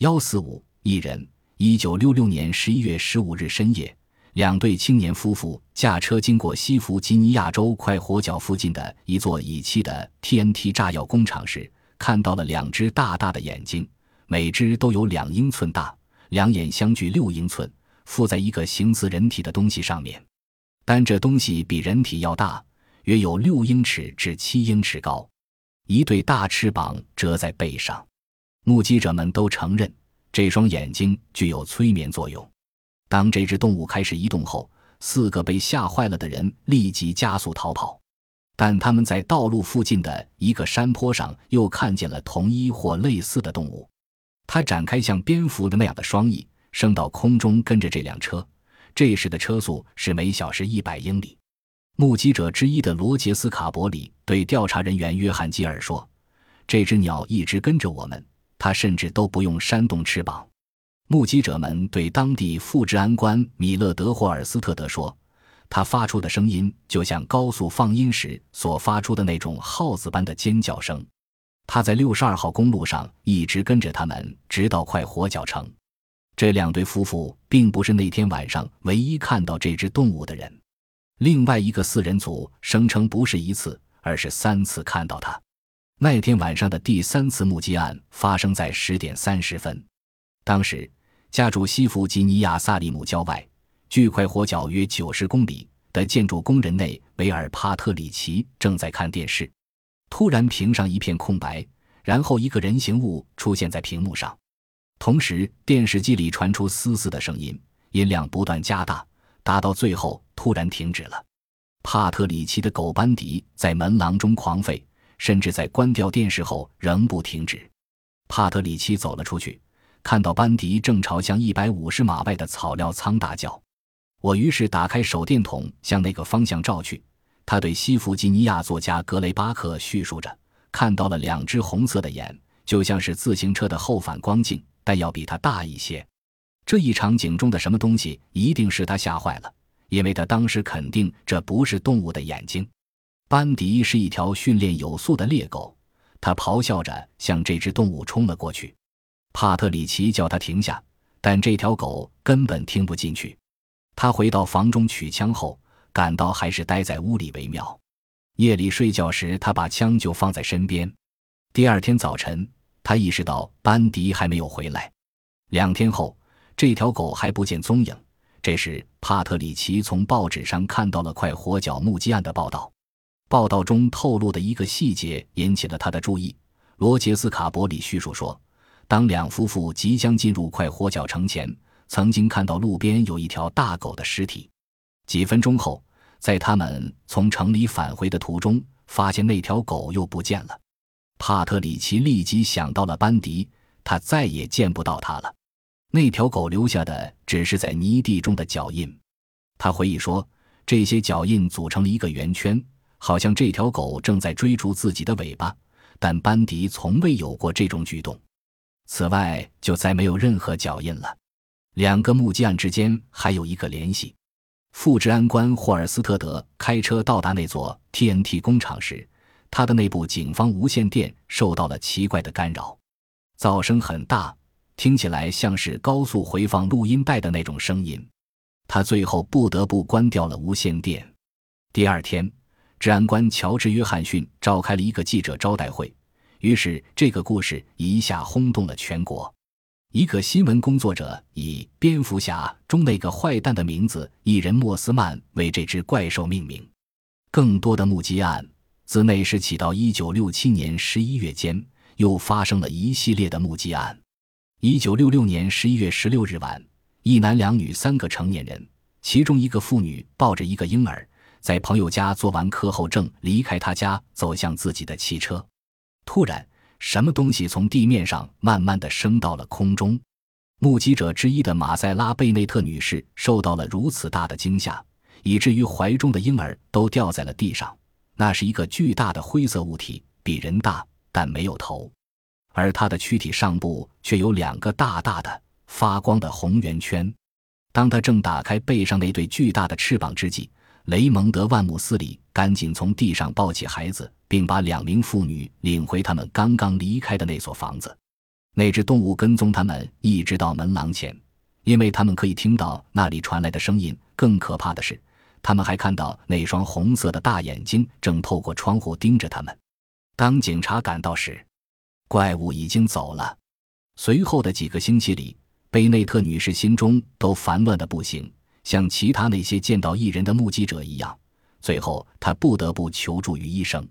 幺四五一人。一九六六年十一月十五日深夜，两对青年夫妇驾车经过西弗吉尼亚州快活角附近的一座已弃的 TNT 炸药工厂时，看到了两只大大的眼睛，每只都有两英寸大，两眼相距六英寸，附在一个形似人体的东西上面，但这东西比人体要大，约有六英尺至七英尺高，一对大翅膀遮在背上。目击者们都承认。这双眼睛具有催眠作用。当这只动物开始移动后，四个被吓坏了的人立即加速逃跑。但他们在道路附近的一个山坡上又看见了同一或类似的动物。它展开像蝙蝠的那样的双翼，升到空中跟着这辆车。这时的车速是每小时一百英里。目击者之一的罗杰斯·卡伯里对调查人员约翰·基尔说：“这只鸟一直跟着我们。”他甚至都不用扇动翅膀。目击者们对当地副治安官米勒德·霍尔斯特德说：“他发出的声音就像高速放音时所发出的那种耗子般的尖叫声。”他在六十二号公路上一直跟着他们，直到快活角城。这两对夫妇并不是那天晚上唯一看到这只动物的人。另外一个四人组声称不是一次，而是三次看到它。那天晚上的第三次目击案发生在十点三十分。当时，家住西弗吉尼亚萨利姆郊外，距快活角约九十公里的建筑工人内维尔·帕特里奇正在看电视。突然，屏上一片空白，然后一个人形物出现在屏幕上。同时，电视机里传出嘶嘶的声音，音量不断加大，达到最后突然停止了。帕特里奇的狗班迪在门廊中狂吠。甚至在关掉电视后仍不停止。帕特里奇走了出去，看到班迪正朝向一百五十码外的草料仓大叫。我于是打开手电筒向那个方向照去。他对西弗吉尼亚作家格雷巴克叙述着，看到了两只红色的眼，就像是自行车的后反光镜，但要比它大一些。这一场景中的什么东西一定是他吓坏了，因为他当时肯定这不是动物的眼睛。班迪是一条训练有素的猎狗，它咆哮着向这只动物冲了过去。帕特里奇叫它停下，但这条狗根本听不进去。他回到房中取枪后，感到还是待在屋里为妙。夜里睡觉时，他把枪就放在身边。第二天早晨，他意识到班迪还没有回来。两天后，这条狗还不见踪影。这时，帕特里奇从报纸上看到了快活角目击案的报道。报道中透露的一个细节引起了他的注意。罗杰斯·卡伯里叙述说，当两夫妇即将进入快活角城前，曾经看到路边有一条大狗的尸体。几分钟后，在他们从城里返回的途中，发现那条狗又不见了。帕特里奇立即想到了班迪，他再也见不到他了。那条狗留下的只是在泥地中的脚印。他回忆说，这些脚印组成了一个圆圈。好像这条狗正在追逐自己的尾巴，但班迪从未有过这种举动。此外，就再没有任何脚印了。两个目击案之间还有一个联系。副治安官霍尔斯特德开车到达那座 TNT 工厂时，他的那部警方无线电受到了奇怪的干扰，噪声很大，听起来像是高速回放录音带的那种声音。他最后不得不关掉了无线电。第二天。治安官乔治·约翰逊召开了一个记者招待会，于是这个故事一下轰动了全国。一个新闻工作者以《蝙蝠侠》中那个坏蛋的名字——艺人莫斯曼为这只怪兽命名。更多的目击案自那时起到1967年11月间，又发生了一系列的目击案。1966年11月16日晚，一男两女三个成年人，其中一个妇女抱着一个婴儿。在朋友家做完课后，正离开他家走向自己的汽车，突然，什么东西从地面上慢慢的升到了空中。目击者之一的马塞拉·贝内特女士受到了如此大的惊吓，以至于怀中的婴儿都掉在了地上。那是一个巨大的灰色物体，比人大，但没有头，而它的躯体上部却有两个大大的发光的红圆圈。当他正打开背上那对巨大的翅膀之际，雷蒙德·万姆斯里赶紧从地上抱起孩子，并把两名妇女领回他们刚刚离开的那所房子。那只动物跟踪他们一直到门廊前，因为他们可以听到那里传来的声音。更可怕的是，他们还看到那双红色的大眼睛正透过窗户盯着他们。当警察赶到时，怪物已经走了。随后的几个星期里，贝内特女士心中都烦乱的不行，像其他那些见到异人的目击者一样。最后，他不得不求助于医生。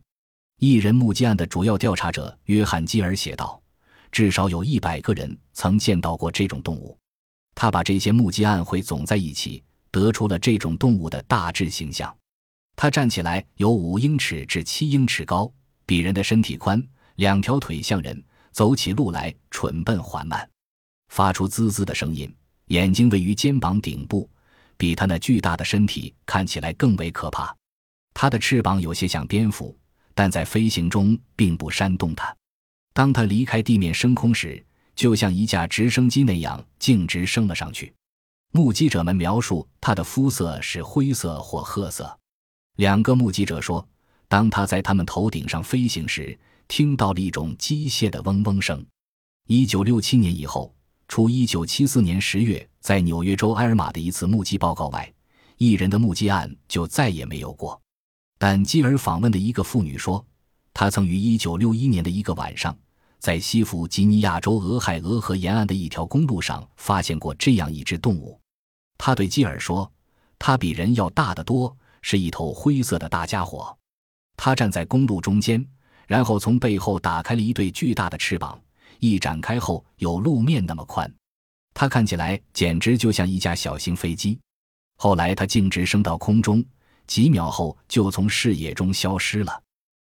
异人目击案的主要调查者约翰基尔写道：“至少有一百个人曾见到过这种动物。”他把这些目击案汇总在一起。得出了这种动物的大致形象：它站起来有五英尺至七英尺高，比人的身体宽，两条腿像人，走起路来蠢笨缓慢，发出滋滋的声音。眼睛位于肩膀顶部，比它那巨大的身体看起来更为可怕。它的翅膀有些像蝙蝠，但在飞行中并不煽动它。当它离开地面升空时，就像一架直升机那样径直升了上去。目击者们描述他的肤色是灰色或褐色。两个目击者说，当他在他们头顶上飞行时，听到了一种机械的嗡嗡声。一九六七年以后，除一九七四年十月在纽约州埃尔玛的一次目击报告外，一人的目击案就再也没有过。但基尔访问的一个妇女说，她曾于一九六一年的一个晚上。在西弗吉尼亚州俄亥俄河沿岸的一条公路上，发现过这样一只动物。他对基尔说：“它比人要大得多，是一头灰色的大家伙。它站在公路中间，然后从背后打开了一对巨大的翅膀，一展开后有路面那么宽。它看起来简直就像一架小型飞机。后来它径直升到空中，几秒后就从视野中消失了。